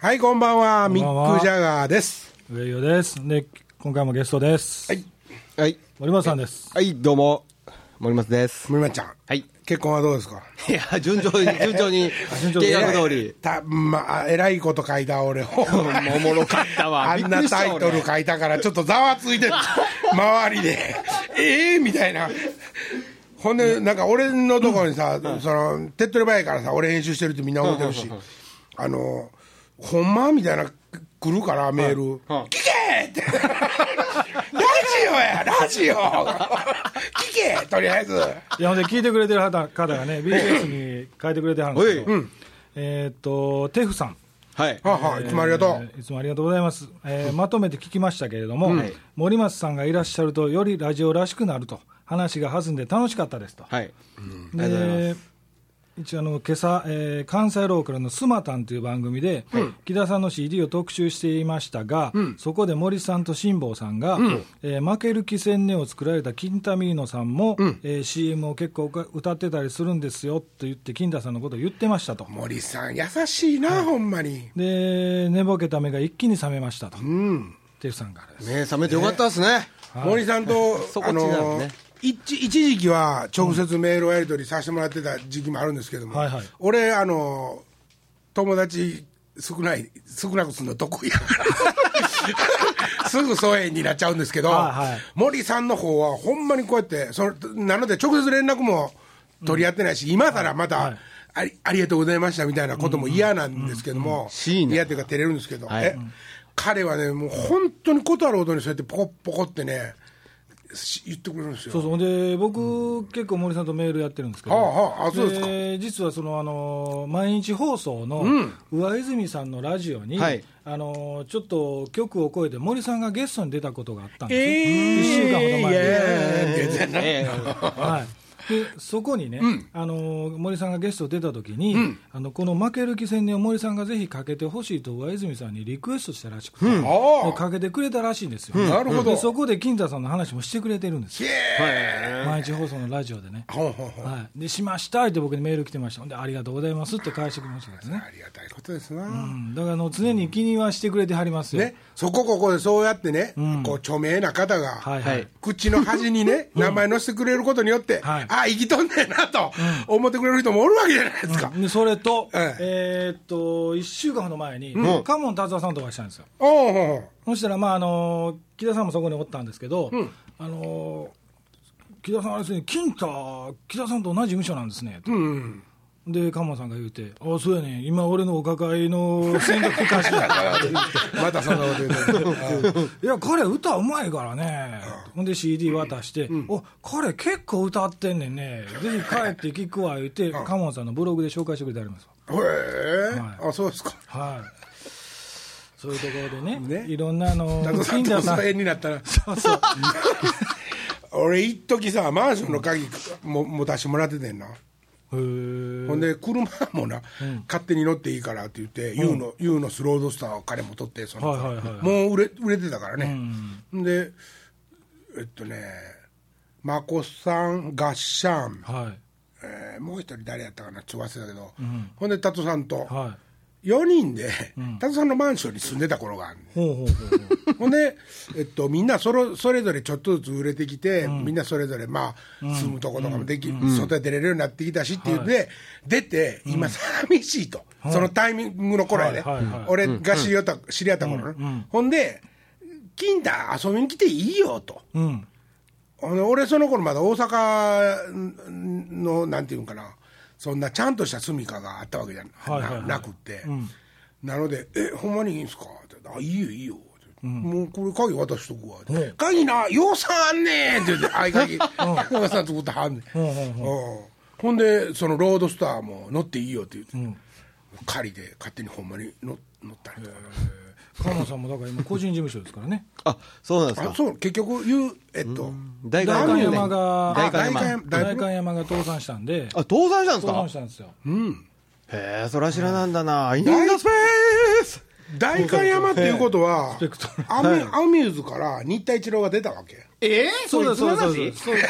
はい、こんばんは。ミック・ジャガーです。上与です。で、今回もゲストです。はい。はい。森本さんです。はい、どうも、森松です。森松ちゃん。はい。結婚はどうですか？いや、順調に、順調に、順調に計画通り。た、まあ、えらいこと書いた俺。おもろかったわ。あんなタイトル書いたから、ちょっとざわついてる。周りで。ええみたいな。ほんで、なんか俺のところにさ、その、手っ取り早いからさ、俺編集してるってみんな思ってるし、あの、ほんまみたいな、来るから、メール。聞けって。ラジオや、ラジオ 聞けとりあえず。いや、ほんで聞いてくれてる方方がね、BTS に書いてくれてはるんですけど、えーっと、テフさん。はい。はあはあ、いつもありがとう。えーいつもありがとうございます、えーまとめて聞きましたけれども、森松さんがいらっしゃるとよりラジオらしくなると話が弾んで楽しかったですと、はい。ありがとうございで一応あの今朝、えー関西ローカルのスマタンという番組で、木田さんの CD を特集していましたが、そこで森さんと辛坊さんが、えー負ける気仙沼を作られたキンタミーノさんも、えー CM を結構歌ってたりするんですよと言って、金田さんのことを言ってましたと。森さん、優しいな、ほんまに。で寝ぼけた目が一気に覚めましたと、うん。テフさんからです。ね冷めてよかったですね。森さんと、そこあ違うね一一時期は直接メールをやり取りさせてもらってた時期もあるんですけども、はいはい。俺、あの友達少ない、少なくするの得意やから、すぐ疎遠になっちゃうんですけど、はいはい。森さんの方はほんまにこうやって、そのなので直接連絡も取り合ってないし、今更また、はいありありがとうございましたみたいなことも嫌なんですけども、嫌っていうか照れるんですけど、はい。え彼はね、もう本当にことあるほどにそうやってポコポコってね、し言ってくれるんですよ。そうそう。で僕、結構森さんとメールやってるんですけど、はあはああそうですか。実はそのあの毎日放送の上泉さんのラジオに、はい。あのちょっと局を超えて、森さんがゲストに出たことがあったんです、えー1週間ほど前に。いやいやいやえはい、でそこにね、あの森さんがゲスト出た時に、あのこの負ける気戦を森さんがぜひかけてほしいと上泉さんにリクエストしたらしくて、ああ。でかけてくれたらしいんですよ、なるほど。でそこで金太さんの話もしてくれてるんですよ、え。毎日放送のラジオでね。はい、でしましたって僕にメール来てました。ほんでありがとうございますって返してくれましたけどね、ありがたいことですな。うん、だからあの常に気にはしてくれてはりますよ、ね、そこここでそうやってね、こう著名な方が、はいはい、はい口の端にね、名前載せてくれることによって、はい。あ、生きとんねんなと思ってくれる人もおるわけじゃないですか。でそれと、ええ。ーっと1週間ほど前に、カモン達夫さんとお会いしたんですよ。おうほうほう。そしたらまああの木田さんもそこにおったんですけど、あの木田さんあれですね金太木田さんと同じ事務所なんですね。と、うん。でカモンさんが言うて「ああそうやねん。今俺のお抱えの戦略歌手や」って言ってまたそんなこと言うて いや、彼、歌うまいからね、ほんで CD 渡して、お彼、結構歌ってんねんね、ぜひ帰って聞くわ言って、カモンさんのブログで紹介してくれてありますへえ、はあ、そうですか。はい。そういうところでね、ね。いろんなあのだとさんさん、遠になったら、そうそう、俺、一時さ、マンションの鍵も持たしてもらっててんな。ほんで、車もな、勝手に乗っていいからって言って、ユーの、ユーのスロードスターを彼も取って、その、はいはいはいはい。もう売れ、売れてたからね。で、えっとね、マコさん、ガッシャン、はい、えーもう一人誰やったかな、ちょっと忘れたけど、ほんで、タトさんと、は4人で、タトさんのマンションに住んでた頃がある、うほうほうほう、ほんで、えっと、みんなそれそれぞれちょっとずつ売れてきて、みんなそれぞれ、まあ、住むとことかもでき、外へ出れるようになってきたしっていうので、出て、今、寂しいと、そのタイミングの頃やで、はいはいはい俺が知り合った,、知り合った頃ね、ほんで、金太遊びに来ていいよと。俺その頃まだ大阪のなんていうんかなそんなちゃんとした住みかがあったわけじゃな,、はいはいはい。なくって、なので「えほんまにいいんすか?」って「あいいよいいよ」ってもうこれ鍵渡しとくわ」って鍵なようさんあんねん」って言って 合鍵。ようさん作ってはんねん、うんほんでそのロードスターも乗っていいよって言って、借りて勝手にほんまに乗乗ったりとかカモンさんもだから今、個人事務所ですからね、あ、そうなんですか。あそう結局言うえっと、大代官山が、あ代官山代官山が倒産したんで、あ、倒産したんです倒か産したんですよ。へえ、そら知らなんだな。インダスペース。代官山っていうことはペクトアミアミューズから新田一郎が出たわけ。ええそうですそうですそういつの話です。そうで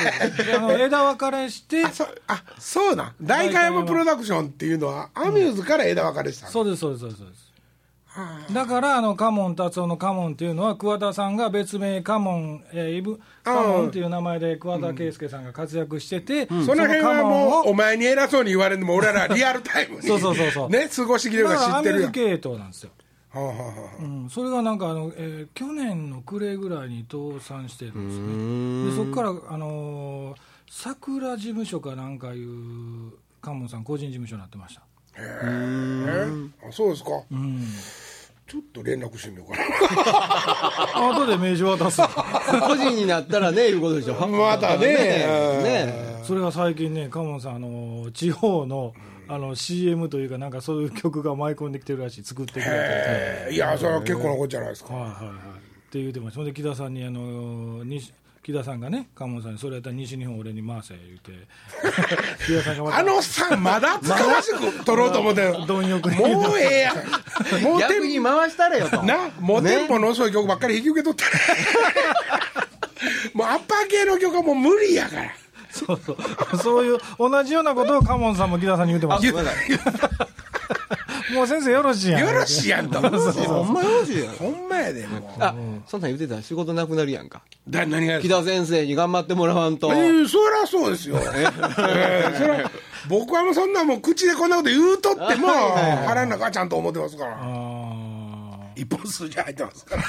すであの枝分かれして。あそあそうなん。代官山プロダクションっていうのはアミューズから枝分かれしたの、そうですそうですそうですそうですだからあのカモン達夫のカモンっていうのは桑田さんが別名カモン、えーイブカモンっていう名前で桑田佳祐さんが活躍してて、その辺はもうお前に偉そうに言われるのも俺らリアルタイムに そうそうそうそう。ね過ごしてきてるだから知ってるやん。系統なんですよ、はあはあはあ。うん、それがなんかあの、えー去年の暮れぐらいに倒産してるんですね。でそこから、あのー桜事務所かなんかいうカモンさん個人事務所になってました。えあそうですか、うんちょっと連絡してみようか後で名刺渡す。個人になったらね、いうことでしょ。なまたね。ね。それが最近ね、カモンさん、あの地方のあの CM というか、なんかそういう曲が舞い込んできてるらしい、作ってくれて、はいやそれは結構なことじゃないですか、はいはい。って言うてました、それで木田さんに、あの西木田さんがね、カモンさんに、それやったら西日本俺に回せ言うて、木田さんがまた。あのおっさんまだ使わしく取ろうと思ってる貪欲に。もうええやん。もう逆テンに回したれよと。なもうテンポの遅い曲ばっかり引き受け取ったもうアッパー系の曲はもう無理やから。そうそう、そういう同じようなことをカモンさんも木田さんに言うてまあ、しごめんなさい。た。もう先生よろしいやん。よろしいやんと。ほんまよろしいやん。ほんまやでもう。あ、そんなん言ってた？ら仕事なくなるやんか。だ何が木田先生に頑張ってもらわんと。えーそりゃそうですよ、えーそりゃ僕はもうそんなもう口でこんなこと言うとっても腹の中はちゃんと思ってますから。あ一本数字入ってますから。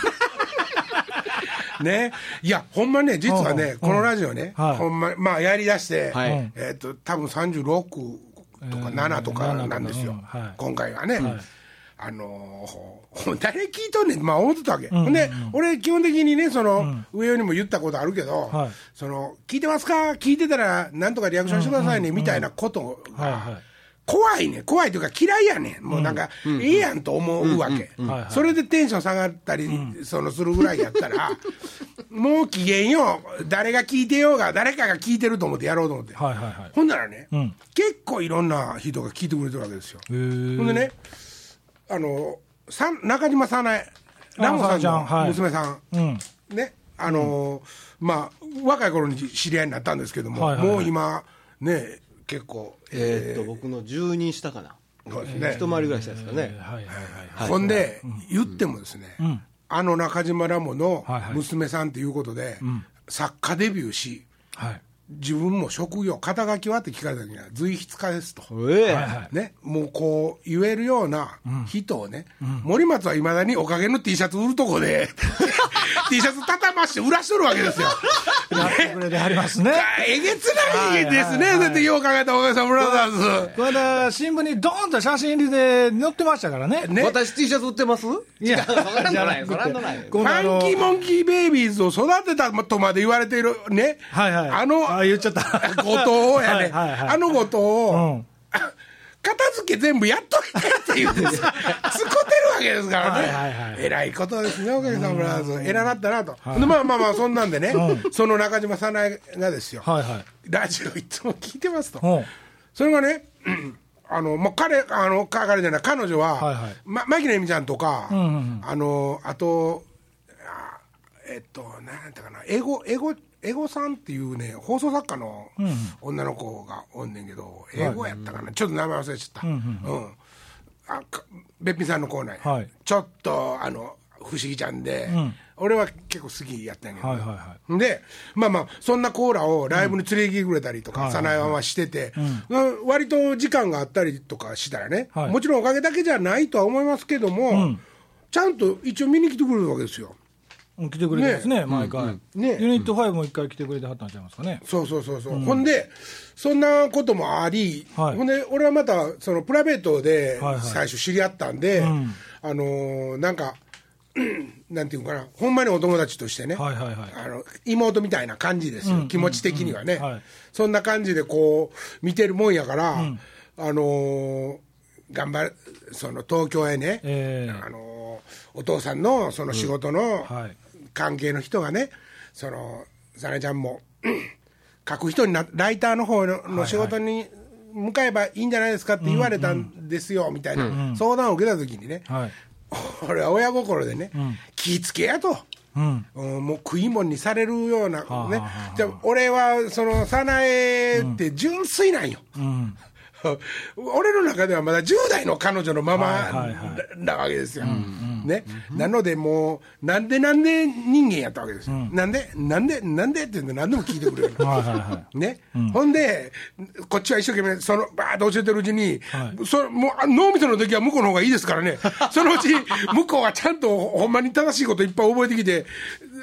ね。いやほんまね実はねこのラジオねはい。ほんままあやりだしてはい。えっと多分36とか7とかなんですよ。うんはい。今回はね。あのーほ誰聞いとんねん。まあ思ってたわけほんで俺基本的にねその上にも言ったことあるけどはい。その聞いてますか？聞いてたらなんとかリアクションしてくださいねみたいなことがはいはい怖いね。怖いというか嫌いやねん。もうなんか、ええやんと思うわけ、それでテンション下がったり、そのするぐらいやったら もう機嫌よ誰が聞いてようが誰かが聞いてると思ってやろうと思って、はいはいはい。ほんならね、ん。結構いろんな人が聞いてくれてるわけですよ、ほんでねあのさ中島早苗あラモさんの娘さん、うん。ねあのーまあ若い頃に知り合いになったんですけども、はいはいはい。もう今ね結構えーっと、僕の10人下かな。そうですね、一回りぐらいしたですかね。はいはいはい。ほんで、言ってもですね、んあの中島ラモのはいはい娘さんということで、作家デビューし、はい。自分も職業、肩書きはって聞かれた時には、随筆家ですと。ええはいはい。ね、もうこう言えるような人をね、森松はいまだにおかげの T シャツ売るとこで T シャツ畳まして売らしとるわけですよ。やってくれてはりますね。えげつないですね、だってよう考えたおかげさんブラザーこの間、新聞にドーンと写真入りで載ってましたからね。ズ。ね、私 T シャツ売ってます？いや、そらんどない、そらんどない。ファンキーモンキーベイビーズを育てたとまで言われているね、はいはい。あのあ、言っちゃった。後藤やね、はいはいはいあの後藤を、うん。片付け全部やっといてって言ってさ、使ってるわけですからね、はいはいはい。えらいことですね、おかげさまブラザーズ、偉なったなと、でまあまあまあ、そんなんでね、その中島早苗がですよ、はいはい。ラジオいつも聞いてますと、うん。それがね、う んあのもう彼、あのか彼じゃない、彼女は、はいはい。ま、牧野恵美ちゃんとか、んうんあのあと、あえっと、なんていうかな、エゴ、エゴ、エゴさんっていうね、放送作家の女の子がおんねんけど、エゴやったかな、ちょっと名前忘れちゃった。うんべっぴん。さんのコーナーや、はい。ちょっとあの不思議ちゃんで、俺は結構好きやったんやけど、はいはいはでまあまあそんなコーラをライブに連れてきてくれたりとか、はい早苗はしてて、うん。割と時間があったりとかしたらね、はい。もちろんおかげだけじゃないとは思いますけども、ちゃんと一応見に来てくれるわけですよ。うん来てくれてますね、毎回。ね。ユニット5も一回来てくれてはったんちゃいますかね。そうそうそうそう、ほんでそんなこともあり、はい。ほんで俺はまたそのプライベートではいはい。最初知り合ったんで、ん。あのーなんかうんなんていうのかな。ほんまにお友達としてね、はいはいはい。あの妹みたいな感じですよ、気持ち的にはね、うんはい。そんな感じでこう見てるもんやから、あのー頑張るその東京へね、ええ。あのーお父さんのその仕事のはい関係の人がねそのさねちゃんも 書く人になライターの方のの仕事に向かえばいいんじゃないですかって言われたんですよ、みたいな相談を受けた時にね、はい。俺は親心でね、気ぃつけやと。うん。うんもう食い物にされるような、ねあはあはあ。じゃあ俺はその早苗って純粋なんよ、うん。俺の中ではまだ10代の彼女のままはいはいはい。なわけですよ、ね、なのでもうなんでなんで人間やったわけですよ、なんでなんでなんでって言って何でも聞いてくれる。ね、ほんで、こっちは一生懸命、そのバーッと教えてるうちに、はい。それもうあ脳みその時は向こうの方がいいですからね、そのうち向こうはちゃんとほんまに正しいこといっぱい覚えてきて、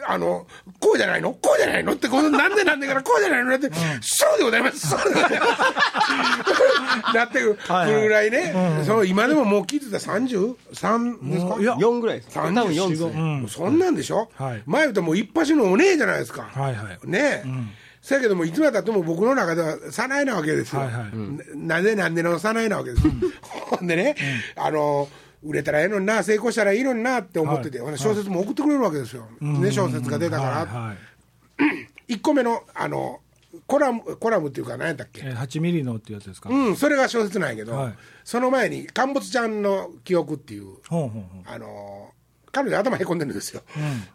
あのこうじゃないの？こうじゃないの？ってこの、なんでなんでからこうじゃないの？って、そうでございます、そう。でございますなってくる。はいはい。ぐらいね、そう今でももう聞いてたら33ですか？いや4ぐらいです。多分4 34ですね。うん。そんなんでしょ、はい。前言うともう一発のお姉じゃないですか。はいはい。ねえ、そやけどもいつまでたっても僕の中では早苗なわけですよ、はいはい。ななぜなんでの早苗なわけですよ、ほんでね、あの売れたらええのにな成功したらいいのになって思ってて、ほんで小説も送ってくれるわけですよ、ね、小説が出たから、はいはい。1個目のあのコラムコラムっていうか何やったっけ、えー8ミリのっていうやつですか、うん、それが小説なんやけど、はい。その前に「陥没ちゃんの記憶」っていうほうほうほうあの彼女頭へこんでるんですよ、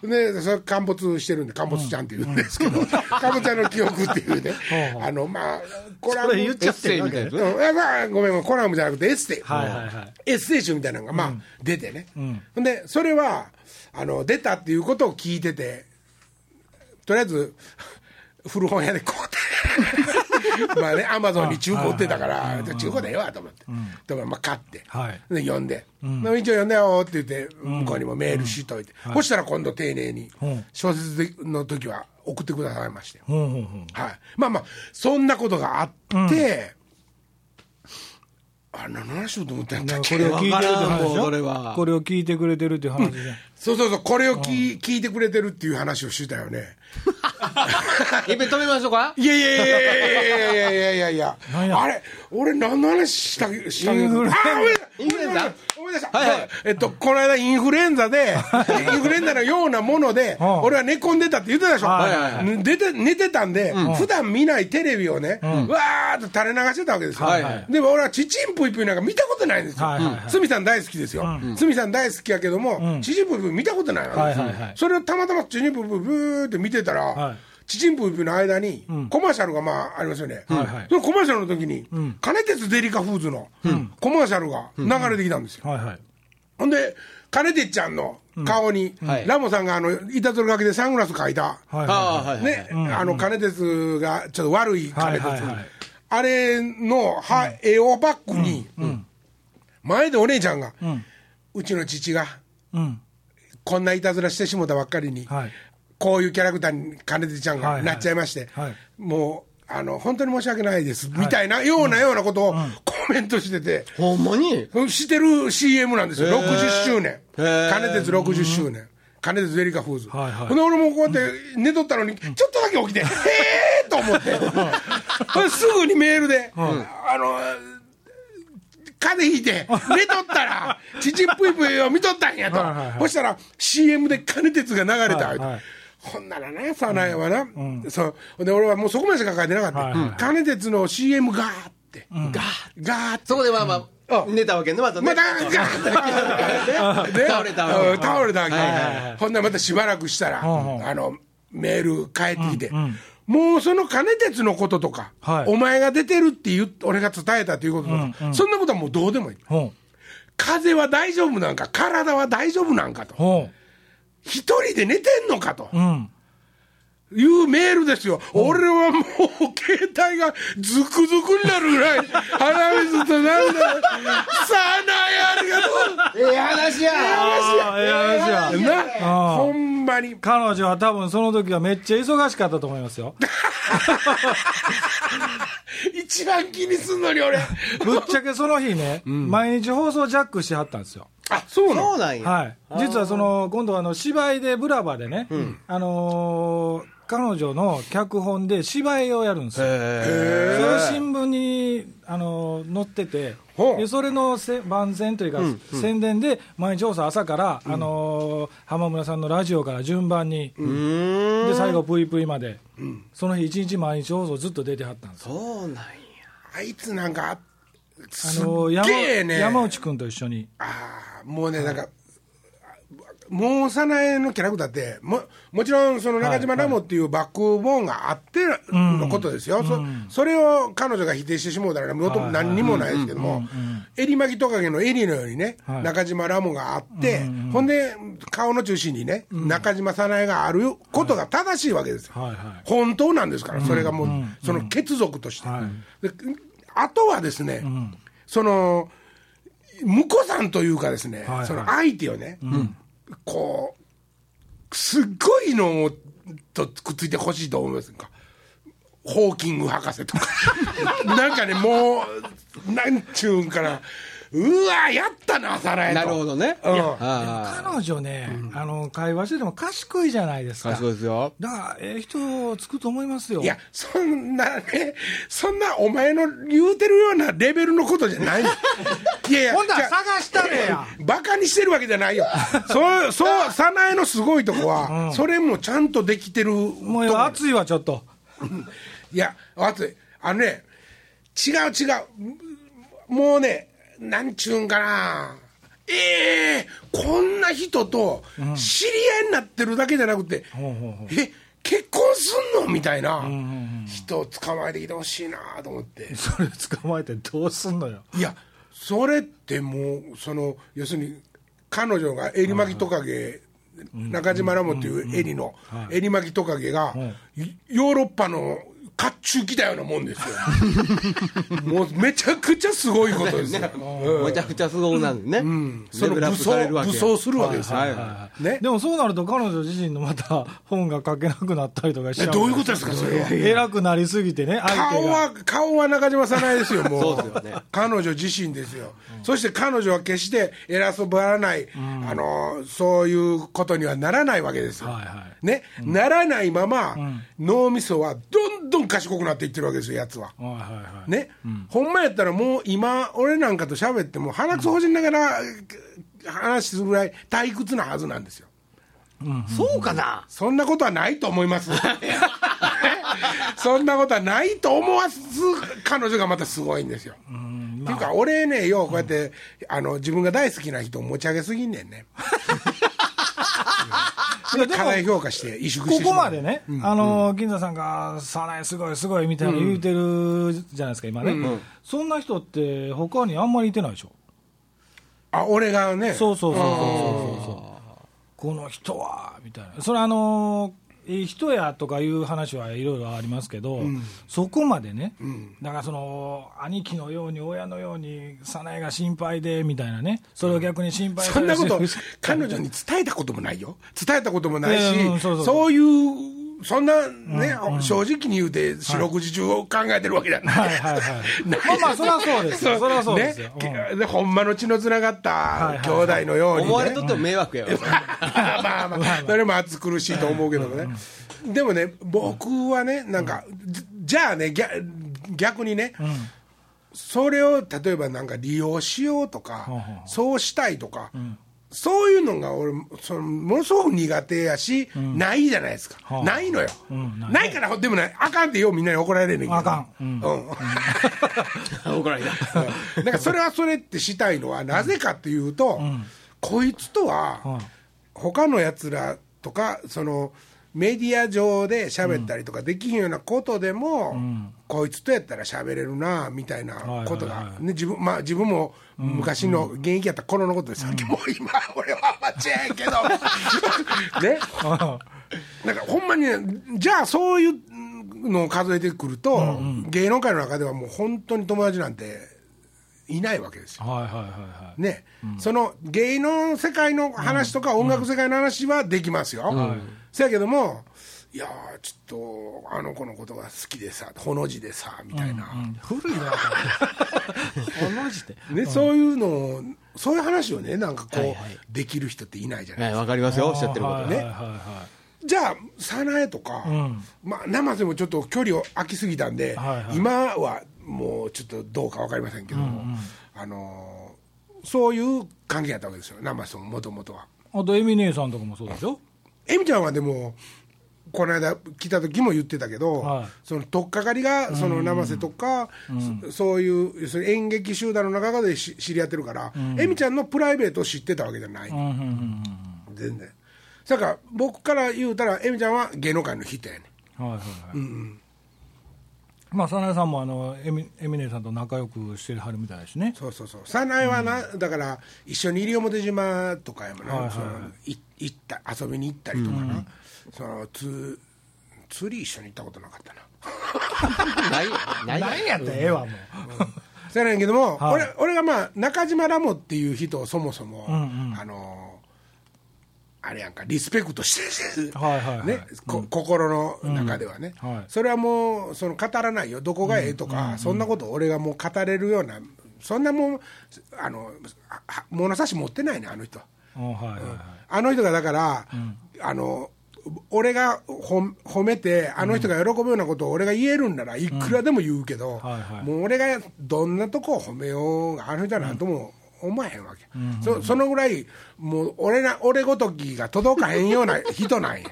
でそれ陥没してるんで陥没ちゃんって言うんですけど 陥没ちゃんの記憶っていうね。あのまあコラムそれ言っちゃエッセイみたいな。まあごめんコラムじゃなくてエッセイ、はいはいはい。エッセイ集みたいなのがまあ、出てね、んほん。でそれはあの出たっていうことを聞いててとりあえず古本屋で買うてまあねアマゾンに中古売ってたから、中古でええわと思って、でもまあ買って、はい。で読んで、一応読んだよって言って向こうにもメールしといて、そしたら今度丁寧にうん。小説の時は送ってくださいまして、はい、まあまあそんなことがあって、あ何の話しようと思ったんやっけこれを聞いてるって話でしょ？これを聞いてくれてるっていう話で、そうそうそう。これを聞,、聞いてくれてるっていう話をしてたよね。いっぺん止めましょうか？いやいやいやいやいやいやいやいやあれ俺何の話したしたインフルエンザ？インフルエンザ？思い出した、はいはい。えっと、この間インフルエンザでインフルエンザのようなものでうん。俺は寝込んでたって言ってたでしょ、はいはいはい。寝て寝てたんで、普段見ないテレビをね、わーっと垂れ流してたわけですよ、はいはいでも俺はちちんぷいぷいなんか見たことないんですよ、はいはいはい。鷲見さん大好きですよ、鷲見さん大好きやけども、ちちんぷいぷい見たことないわけですよ、はいはいはい。それをたまたまちちんぷいぷいブーって見てたら、はいちちんぷいぷいの間に、コマーシャルがまあありますよね、はいはい。そのコマーシャルの時に、金鉄デリカフーズのコマーシャルが流れてきたんですよ、はいはい。ほんで金鉄ちゃんの顔に、はい。ラモさんがあのいたずらかけでサングラス描いた、金鉄がちょっと悪い金鉄、はいはい。はいあれの、は絵をバックに、前でお姉ちゃんが、うちの父がこんないたずらしてしもたばっかりに、はいこういうキャラクターに金手ちゃんがなっちゃいまして、はい。もうあの本当に申し訳ないです、みたいなようなようなことをコメントしてて、ほんまに？してる CM なんですよ、へー。60周年、金鉄60周年。金鉄デリカフーズ、はいはい。ほんで俺もこうやって寝とったのに、ちょっとだけ起きて、へえと思って、すぐにメールで、あの、風邪ひいて、寝とったら、ちちっぷいぷいを見とったんやと。はいはいはい、そしたら CM で金鉄が流れた、はいはいほんならね、さなやはな、そうほんで俺はもうそこまでしか書いてなかった、はいはいはい。金鉄の CM がーって、ガーガーって。そこでまあまあ寝たわけねまたね。またガーッで 倒れたわけ。うん倒れたわけ、はいはいはいほんならまたしばらくしたら、うんうん。あのメール返ってきて、もうその金鉄のこととか、はい。お前が出てるって言っ俺が伝えたということとか、うんうん。そんなことはもうどうでもいい。風邪は大丈夫なんか体は大丈夫なんかと。ほ一人で寝てんのかと。ううん。いうメールですよ、俺はもう携帯がズクズクになるぐらい鼻水と涙さあなやありがとう。ええ話や。あーええ話や。なほんまに。彼女は多分その時はめっちゃ忙しかったと思いますよ 一番気にすんのに俺。ぶっちゃけその日ね、毎日放送ジャックしてはったんですよ。あそうなの？そうなんや。はい、実はその今度はあの芝居でブラバでね、あのー彼女の脚本で芝居をやるんですよ、そ新聞に、あのー載っててでそれのせ番宣というか、宣伝で毎日放送朝から、あのー浜村さんのラジオから順番に、で最後 V イまで、その日一日毎日放送ずっと出てはったんです。よそうなんや。あいつなんかあのね。山山内君と一緒に。あーもうねなんかもう早苗のキャラクターってももちろんその中島ラモっていうバックボーンがあってのことですよ、そそれを彼女が否定してしもうたらもとも何にもないですけども、襟巻きトカゲの襟のようにね、はい。中島ラモがあって、ほんで顔の中心にね、中島早苗があることが正しいわけですよ、はいはい。本当なんですから、それがもう、その血族として。はい。であとはですね、その婿さんというかですね、はいはい。その相手をね、こうすっごいのをとくっついてほしいと思いませんか？ホーキング博士とか。なんかねもうなんちゅうんかな。うわやったなさらえとなるほどね。うんあ彼女ね、あの会話してても賢いじゃないですあ、か。賢いですよ。だから、ええ人つくと思いますよ。いや、そんなね、そんなお前の言うてるようなレベルのことじゃない。いやいや、ほんなら探したれや。バカにしてるわけじゃないよ。そう、そう、早苗のすごいとこは、それもちゃんとできてる。もう熱いわ、ちょっと。いや、熱い。あのね、違う違う。もうね、なんちゅうんかな。ええこんな人と知り合いになってるだけじゃなくて、ほうほうほう。え、結婚すんのみたいな。人を捕まえてきてほしいなと思って。それ捕まえてどうすんのよ。いや、それってもう、その、要するに、彼女が襟巻きトカゲ、中島ラモっていう襟の襟巻きトカゲが、いヨーロッパの甲冑来たようなもんですよ。もうめちゃくちゃすごいことですよ。うんめちゃくちゃすごいなんでね。そのレベルアッ武装プされるわけ武装するわけですよ。はいはねでもそうなると彼女自身のまた本が書けなくなったりとかしちゃうえどういうことですか、それは。偉くなりすぎてね、相手が。顔は、顔は中島さないですよ、もう。そうですよね彼女自身ですよ。そして彼女は決して偉そうばらない、あの、そういうことにはならないわけですよ。はいはね、ならないまま、脳みそはどんどん賢くなっていってるわけですよ、やつは。はいはいはい。ね、ほんまやったらもう今、俺なんかと喋っても鼻くそほじりながら話するぐらい退屈なはずなんですよ。い。そうかな？そんなことはないと思います。そんなことはないと思わす彼女がまたすごいんですよ。っていうか、俺ね、ようこうやって、あの、自分が大好きな人を持ち上げすぎんねんね。過大評価して萎縮してここまでね、あの金田さんが、さない、すごい、すごいみたいな言うてるじゃないですか、今ね、そんな人って、他にあんまりいてないでしょ、あ、俺がね、そうそうそうそうそうそう、この人はみたいな、それ、あのいい人やとかいう話はいろいろありますけど、そこまでね、だからその兄貴のように、親のように、早苗が心配でみたいなね、それを逆に心配そんなこと彼女に伝えたこともないよ。伝えたこともないし、いやうんそうそうそうそういう、そん。なね、正直に言うて、四六時中を考えてるわけじゃない。はいはいはい。まあまあそれはそうですよ。それはそうですよ。ね。でほんまの血のつながっはいたはい。兄弟のように、ね。思われとっても迷惑やわ。まあまあ、それも暑苦しいと思うけどね。でもね、僕はね、なんか、じじゃあね、逆逆にね、それを例えばなんか利用しようとか、そうしたいとか、そういうのが俺、そのものすごく苦手やし、ないじゃないですか。はあ。ないのよ。うんない。ないから、でもね、あかんってようみんなに怒られるねんけど。あかん。怒られた。だからそれはそれってしたいのはなぜかっていうと、こいつとははい。他のやつらとかそのメディア上で喋ったりとかできひんようなことでも、こいつとやったら喋れるなみたいなことが、はいはい。はいね、自分まあ自分も昔の現役やった頃のことでさっきもう今俺はアマチュアやけど。ね。なんかほんまにねじゃあそういうのを数えてくると、芸能界の中ではもう本当に友達なんていないわけですよ。はいはいはいはい。ね、その芸能世界の話とか音楽世界の話はできますよ。せやけども、いやー、ちょっとあの子のことが好きでさ、ほの字でさ、みたいな、うん古いな、同じで。ね、そういうのを、そういう話をね、なんかこう、はいはい。できる人っていないじゃないはい、わかりますよ、おっしゃってることね。はいはいはいはじゃあ、早苗とか、ん。まあ、生瀬もちょっと距離を空きすぎたんで、はいはい。今はもうちょっとどうか分かりませんけど、あのーそういう関係やったわけですよ、生瀬ももともとは。い。あと、エミ姉さんとかもそうでしょ？エミちゃんはでも、この間来た時も言ってたけど、はい。その取っかかりがその生瀬とか、そそういう要するに演劇集団の中でし知り合ってるから、エミちゃんのプライベートを知ってたわけじゃない、うんうんうんうん。全然。だから僕から言うたらエミちゃんは芸能界の人やねはいはいはい、まあ早苗さんもあのエミエミネさんと仲良くしてはるみたいですね。そうそうそう。早苗はな、だから一緒に西表島とかやもな、はいはいそのい行った遊びに行ったりとかな、そのつ釣り一緒に行ったことなかったな。ないない何やったらええわもう。そうやねんけども、はい。俺俺がまあ中島ラモっていう人をそもそも、んうん。あのあれやんかリスペクトしてる、はいはいはい。ねこ心の中ではね、うん。はい。それはもうその語らないよ。どこがええとか、そんなこと俺がもう語れるようなそんなもんあの物差し持ってないねあの人。はうんはいはいはい。あの人がだから、あの俺がほ褒めてあの人が喜ぶようなことを俺が言えるんならいくらでも言うけど、はいはい。もう俺がどんなとこを褒めようがあの人はなんとも思えへんわけ、そそのぐらいもう俺な俺ごときが届かへんような 人なんや。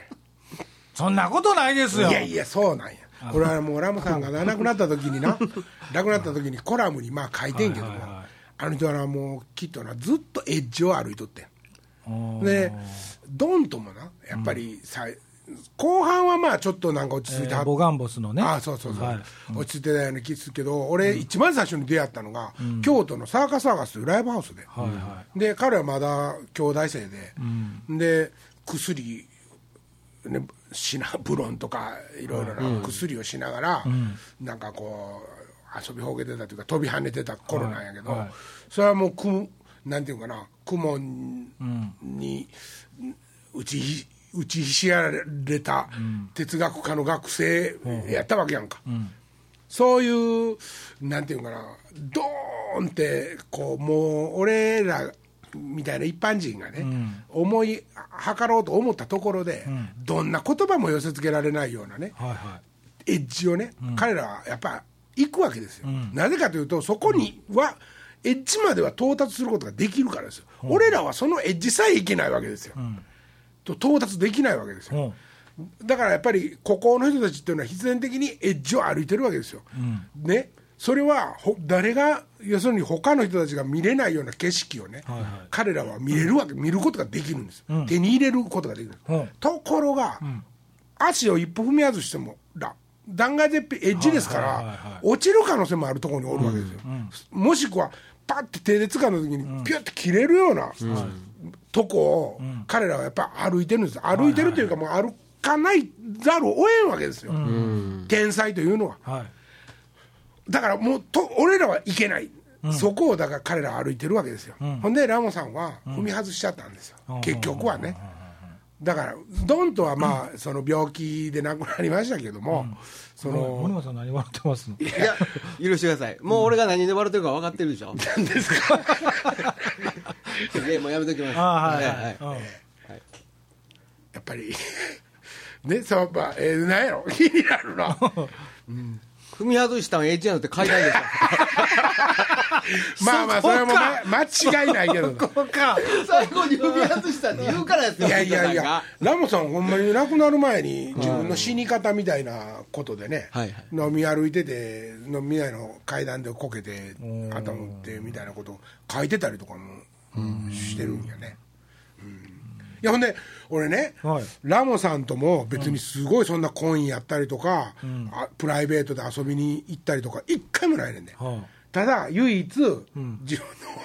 そんなことないですよ。いやいやそうなんや。これはもうラムさんが亡くなった時にな。亡くなった時にコラムにまあ書いてんけども、はいはいはい。あの人はなもうきっとなずっとエッジを歩いとってん。うんでドンともなやっぱりさ、後半はまあちょっとなんか落ち着いてはっえーボガンボスのね。ああそうそうそう、はい。落ち着いてたような気するけど俺一番最初に出会ったのが、京都のサーカスサーカスというライブハウスで、はいはで彼はまだ兄弟生で、で薬、ね、シナブロンとかいろいろな薬をしながら、なんかこう遊びほうけてたというか飛び跳ねてた頃なんやけど、はいはい。それはもうくなんていうかな雲に打ちひ打ちひしやれた哲学科の学生やったわけやんか、そういうなんていうかな。ドーンってこうもう俺らみたいな一般人がね、思い計ろうと思ったところで、どんな言葉も寄せつけられないようなね、はいはエッジをね、彼らはやっぱ行くわけですよ、なぜかというとそこには、エッジまでは到達することができるからですよ、俺らはそのエッジさえいけないわけですよ、と到達できないわけですよ、だからやっぱりここの人たちっていうのは必然的にエッジを歩いてるわけですよ、ね。それはほ誰が要するに他の人たちが見れないような景色をね、はいはい。彼らは見れるわけ見ることができるんです、手に入れることができる、うん。ところが、足を一歩踏み外してもら断崖絶壁エッジですから、はいはいはいはい。落ちる可能性もあるところにおるわけですよ、もしくはパッて手で掴んだ時にピュッて切れるような、とこを彼らはやっぱ歩いてるんです。歩いてるというかもう歩かないざるを得んわけですよ、天才というのは。はい。だからもうと俺らはいけない、そこをだから彼らは歩いてるわけですよ、ほんでラモさんは踏み外しちゃったんですよ、結局はね、だからドンとはまあその病気で亡くなりましたけども、そ森の本さん何笑ってますの？いや許してください。もう俺が何で笑ってるか分かってるでしょ。何ですか？でもうやめときます。あはいはい。はいうん。やっぱり ねそうまあ、えー、何やろ。気にな。るな踏み外したんエッジなのって階段ですよ。まあまあそれはもう、ま、間違いないけどな。こうか。最後に踏み外したって言うからやっていやいやいや、ラモさん、ほんまに亡くなる前に、自分の死に方みたいなことでね、はいはい。飲み歩いてて、飲み屋の階段でこけて、頭打ってみたいなことを書いてたりとかもしてるんやね。うん。いやほんで俺ね、はい。ラモさんとも別にすごいそんなコインやったりとか、あプライベートで遊びに行ったりとか一回もないねんね、はただ唯一、自分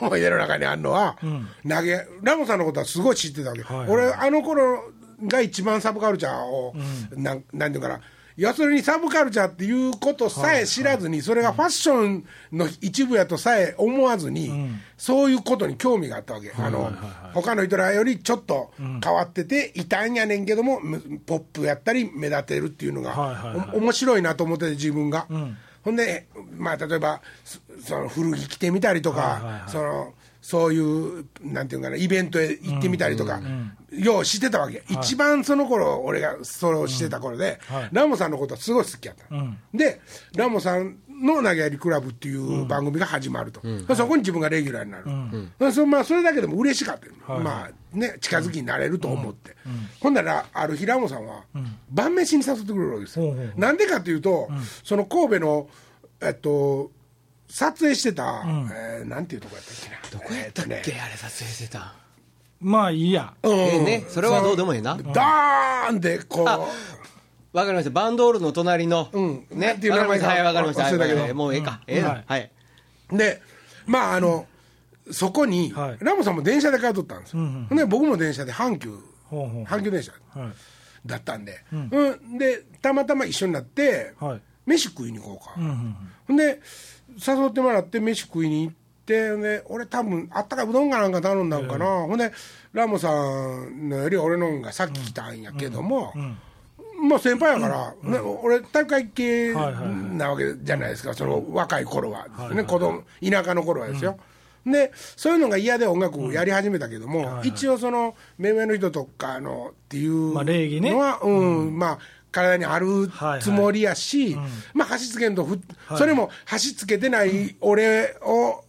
の思い出の中にあるのは、投げラモさんのことはすごい知ってたわけ、はいはい俺あの頃が一番サブカルチャーを、なんなんていうかな要するにサブカルチャーっていうことさえ知らずに、それがファッションの一部やとさえ思わずに、そういうことに興味があったわけ、あの他の人らよりちょっと変わってていたんやねんけども、むポップやったり目立てるっていうのが、面白いなと思ってて自分が。ほんで、まあ、例えばそその古着着てみたりとか、そのそういうなんていうかなイベントへ行ってみたりとか、ようしてたわけ、一番その頃俺がそれをしてた頃で、はい。ラモさんのことはすごい好きやった、でラモさんの投げやりクラブっていう番組が始まると、そこに自分がレギュラーになる、そまあ、それだけでも嬉しかったよ、まあね、近づきになれると思って、ほんならある日ラモさんは晩飯に誘ってくれるわけですよ、なんでかというと、その神戸のえっと撮影してた、えーなんていうとこやったっけな。どこやったっけ、えーとね。あれ撮影してた。まあいいや。うん。ええね。それはどうでもええな。ダーンってこう。あわかりました。バンドールの隣の、うん。ね。なんていう名前か。はいわかりました。忘れたけど。はいもうええか、ええはい。はい。でまああのそこに、はい。ラモさんも電車で帰っとったんですよ、うんほんで僕も電車で阪急阪急電車はい。だったんで、うん。でたまたま一緒になって、はい飯食いに行こうか、うんうんほんで誘ってもらって飯食いに行ってで俺多分あったかいうどんかなんか頼んだんかな、ほんでラモさんのより俺の方が先来たんやけども、まあ先輩やから、ね俺体育会系はいはいはい。なわけじゃないですかその若い頃は、ね子供田舎の頃はですよ、でそういうのが嫌で音楽をやり始めたけども、一応その目上の人とかのっていうまあ礼儀ね。のは、うん。まあ体にあるつもりやし、まあ箸つけんとふ、それも箸つけてない俺を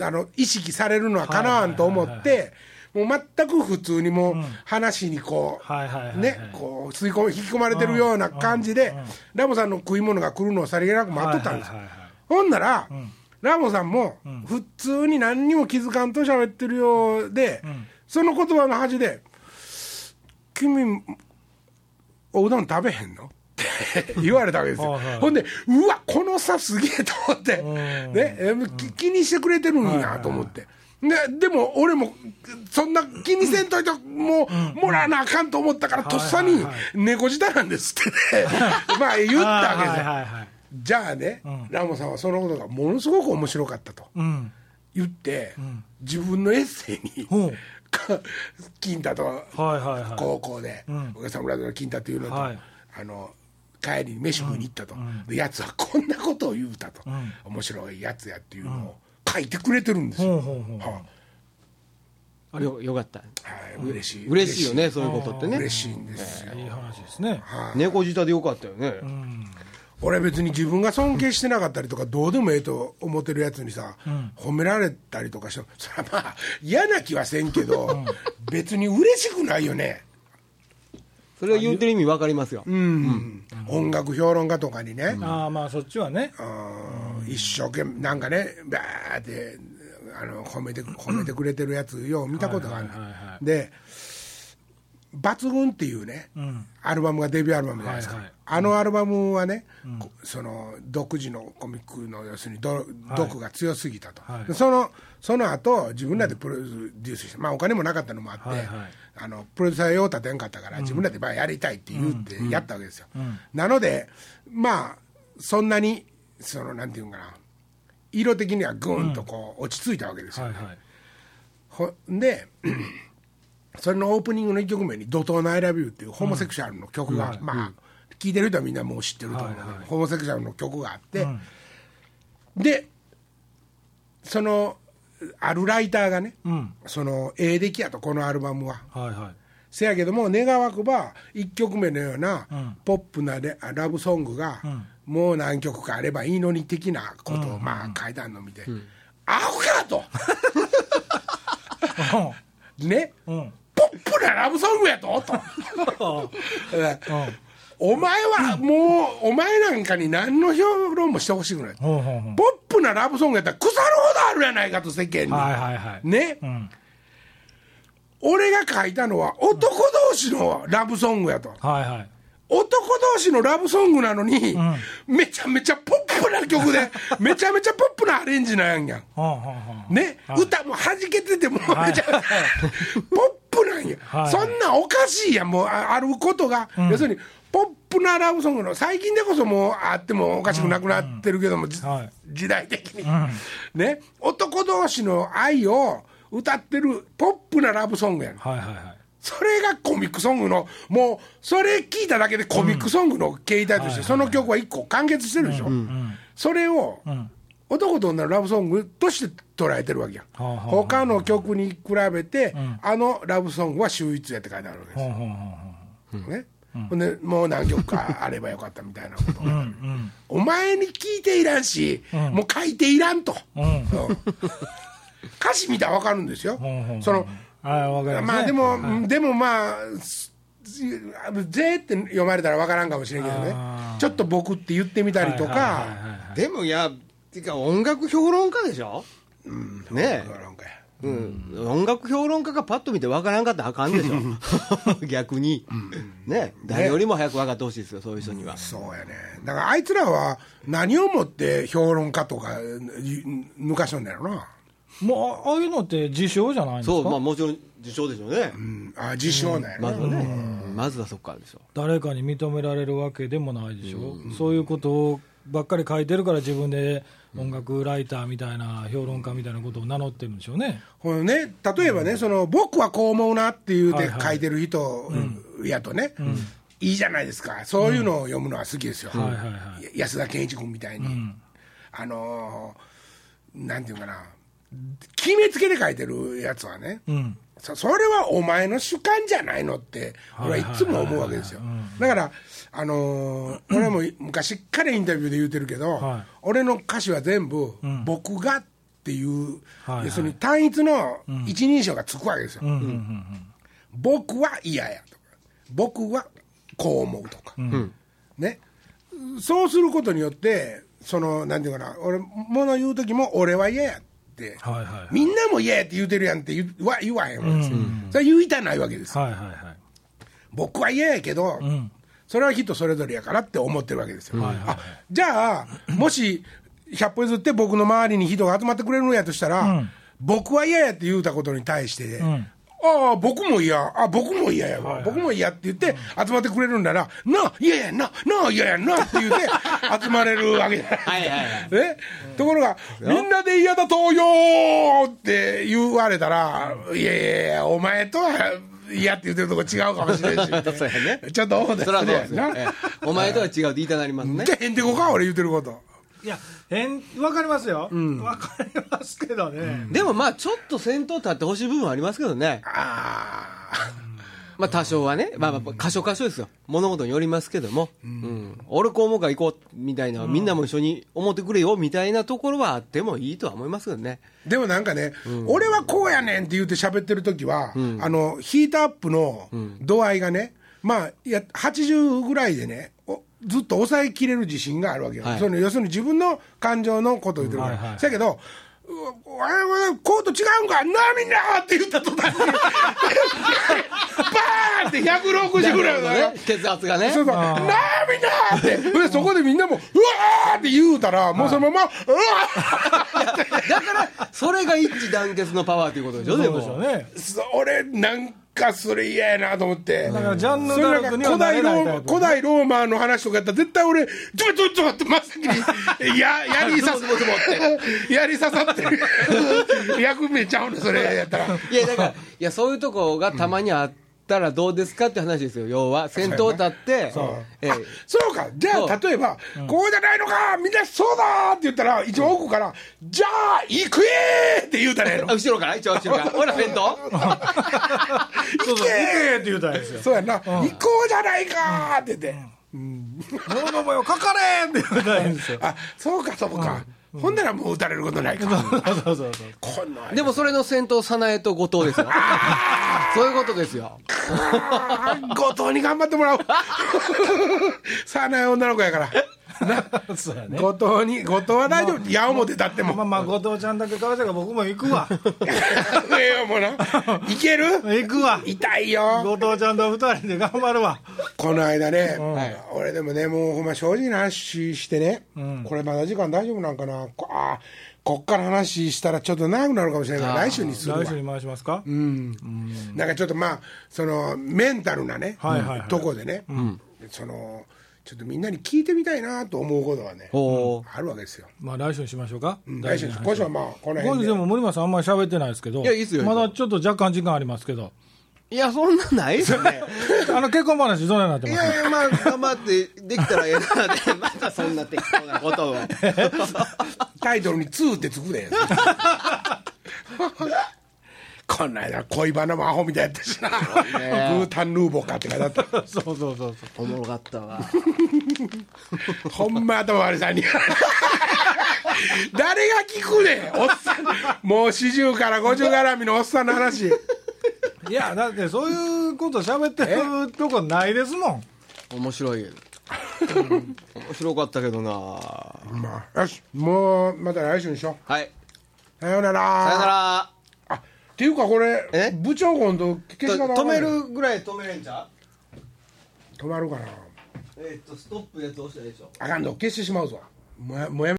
あの意識されるのはかなわんと思って、もう全く普通にもう話にこう、ね、こう吸い込み引き込まれてるような感じで、ラモさんの食い物が来るのをさりげなく待っとったんですよ。ほんなら、ラモさんも普通に何にも気づかんと喋ってるようで、その言葉の端で「君おうどん食べへんの?」って言われたわけですよ、はいはい。ほんでうわこの差すげえと思って、ね、気にしてくれてるんやと思って。ででも俺もそんな気にせんといてもうもらわなあかんと思ったからとっさに猫舌なんですって。ね まあ言ったわけですよ。じゃあね、ラモさんはそのことがものすごく面白かったとうん。言って、自分のエッセイに、ほう。か金太とはいはいはい。高校で、お客さん村の金太というのと、はい。あの帰りに飯食いに行ったと、でやつはこんなことを言うたと、面白いやつやっていうのを書いてくれてるんですよ、あ。れよよかった。いはい、嬉しい。嬉しいよねそういうことってね。嬉しいんですよ、いい話ですね。猫舌でよかったよね、俺別に自分が尊敬してなかったりとかどうでもええと思ってるやつにさ、褒められたりとかしても それはまあ嫌な気はせんけど、別に嬉しくないよね。それを言うてる意味わかりますよ、うん、音楽評論家とかにね、ああまあそっちはね。うん一生懸命なんかねバーってあの褒めて褒めてくれてるやつよう見たことがある、はいはいはいはで「抜群」っていうね、アルバムがデビューアルバムじゃないですか、はいはい。あのアルバムはね、こその独自のコミックの要するにど毒が強すぎたと、はい。でそのその後自分らでプロデュースして、まあ、お金もなかったのもあって、はいはい。あのプロデューサー用立てんかったから、自分らでまあやりたいって言ってやったわけですよ、なのでまあそんなにそのなんていうんかな色的にはぐんとこう落ち着いたわけですよ、はいはい。ほんでそれのオープニングの1曲目に「怒涛の I love you」っていうホモセクシャルの曲が、まあ聴いてる人はみんなもう知ってると思うけど、ホモセクシャルの曲があって、でそのあるライターがね、うん。そのええ出来やとこのアルバムは。はいはい。せやけども願わくば1曲目のようなうん。ポップなレラブソングがもう何曲かあればいいのに的なことをまあ書いてあるのを見て、アホかと。ね。うん。ポップなラブソングやと？と。お前はもうお前なんかに何の評論もしてほしくない。ポップなラブソングやったら腐るほどあるやないかと世間に、はいはいはい。ね、うん。俺が書いたのは男同士のラブソングやと。はいはい男同士のラブソングなのに、めちゃめちゃポップな曲で めちゃめちゃポップなアレンジなんやん。ほうほうほうね、歌も弾けててもうめちゃポップなんや、はい。そんなんおかしいやんもうああることが、要するにポップなラブソングの最近でこそもうあってもおかしくなくなってるけども、時代的に、ね。男同士の愛を歌ってるポップなラブソングやん。はいはいはいそれがコミックソングのもうそれ聞いただけでコミックソングの形態としてその曲は一個完結してるでしょ、それを男と女のラブソングとして捉えてるわけやん、他の曲に比べて、あのラブソングは秀逸やって書いてあるわけですよ、ね。ほんでもう何曲かあればよかったみたいなこと。をお前に聞いていらんし、もう書いていらんと、歌詞見たら分かるんですよ、そのはいわかりますね。まあでも、でもまあす「ぜ」って読まれたら分からんかもしれんけどね。ちょっと僕って言ってみたりとか。はいでもいやてか音楽評論家でしょ、ね。え分からんかや。うん、音楽評論家がパッと見て分からんかったらあかんでしょ、逆に、ね、誰よりも早く分かってほしいですよ、そういう人には。そうやね。だからあいつらは何をもって評論家とかゆ抜かしとんだよな、もうああいうのって自称じゃないんですか？そう、まあ、もちろん受賞でしょうね、うん、あ自称なんやな、まずはね、まずはそこからでしょ。誰かに認められるわけでもないでしょ、そういうことをばっかり書いてるから自分で音楽ライターみたいな評論家みたいなことを名乗ってるんでしょうね。このね、例えばね、その僕はこう思うなって言うてはいはい。書いてる人やとね、いいじゃないですか、そういうのを読むのは好きですよ、はいはいはや安田健一君みたいに、あのーなんていうかな、決めつけで書いてるやつはね、うん。そそれはお前の主観じゃないのって、俺はいつも思うわけですよ。だから、あのー 俺も昔からインタビューで言うてるけど、はい。俺の歌詞は全部、僕がっていう、はいはい。要するに単一の一人称がつくわけですよ。うんうんうん僕は嫌やとか、僕はこう思うとか、ね。そうすることによって、その、なんていうかな、俺、もの言う時も、俺は嫌やって、はいはいはい。みんなも嫌やって言うてるやんって言うわ言わへんわけです。よ、それは言いたないわけです。よ、はいはいはい。僕は嫌やけど、んそれは人それぞれやからって思ってるわけですよ、はいはいはいあじゃあもし100歩譲って僕の周りに人が集まってくれるのやとしたら、ん。僕は嫌やって言うたことに対して、んああ僕も嫌。あ僕も嫌やわ、僕も嫌って言って集まってくれるんなら、なあ嫌やな。なあ嫌やな。って言って 集まれるわけじゃないはいはいはい。ね、ところが、みんなで嫌だとよって言われたら、いやいやいや、お前とは嫌って言ってるとこ違うかもしれんし、そうやね。ちょっと思ったそれはそうですよな。ええ。お前とは違うって言いたなりますね。じ。ゃあへんてこか、俺言ってること。いや変わかりますよ、わかりますけどね、でもまあ、ちょっと先頭立ってほしい部分はありますけどね。あ まあ多少はね、まあまあ、箇所箇所ですよ。物事によりますけども。うん。俺こう思うから行こう、みたいな、みんなも一緒に思ってくれよ、みたいなところはあってもいいとは思いますけどね。ーでもなんかね、俺はこうやねんって言って喋ってる時は、あの、ヒートアップの度合いがね、まあ、いや、80ぐらいでね、おずっと抑えきれる自信があるわけよ。はい。その要するに自分の感情のことを言ってるから。はいはいだけど、あれコート違うんか？なあみんな。って言った途端に、バーンって160ぐらいの。ね、血圧がね。そうそう、なあみんなって、でそこでみんなも、うわーって言うたら、もうそのまま、うわーだから、それが一致団結のパワーということでしょ、でも。そうでしょうね。なんかそれ嫌やなと思って。だからジャンヌダルクには古代ロー古代ローマの話とかやったら絶対俺ちょちょちょって真っ先にややりさって。やり刺さってる。役名ちゃうのそれやったら。いや、だから、いや、そういうとこがたまにあったらどうですかって話ですよ、要は。先頭立って、ええ。そうか。じゃあ例えば、こうじゃないのかみんなそうだって言ったら一番奥から、じゃあ行くえーって言うたらええの。あ 後ろから一応後ろから。ほら、先頭。行けって言うたらいいですよ。そうやな、行こうじゃないかって言って、物の声をかかれって言うたらいいんですよ。あそうかそうか、ほんならもう打たれることないかそうそうそう。でもそれの先頭、早苗と後藤ですよ。そういうことですよ。後藤に頑張ってもらおう。さあない女の子やから。そうやね。後藤に、後藤は大丈夫。矢面立っても。まあまあ、後藤ちゃんだけかわせが僕も行くわ。ええよ、もうな。いける？行くわ。痛いよ。後藤ちゃんと二人で頑張るわ。この間ね、俺でもね、もうほんま正直な話してね、これまだ時間大丈夫なんかな？こあこっから話したらちょっと長くなるかもしれないから、来週にするわ来。週に回しますか？なんかちょっとまあ、そのメンタルなね、はいはいはいとこでね、その、ちょっとみんなに聞いてみたいなと思うことはね、ほあるわけですよ。まあ来週にしましょうか。来週に今週はまあ、この今辺で。週でも森松さんあんまり喋ってないですけど。いやいいっすよまだちょっと若干時間ありますけど。いや、そんなないですよね。あの結婚話どうなってます？いやいや、まあ、頑張ってできたらええなって、またそんな適当なことを。タイトルに2ってつくで。こんな間恋バナもアホみたいやったしな。グータンヌーボーかって書いてあった。そうそうそうそう。おもろかったわ。ほんま頭悪いさんに。誰が聞くねん？おっさん。もう40から50絡みのおっさんの話。いや、だってそういうこと喋ってるとこないですもん。面白い。面白かったけどなまあ、よし、もう、また来週にしよはい。う。さようなら。さよなら。あっていうかこれえ？部長今度消し方止めるぐらい止めれんちゃう？止まるかな。えーっとストップやつ押したでしょあかんの消してしまうぞ。もうやもうやめ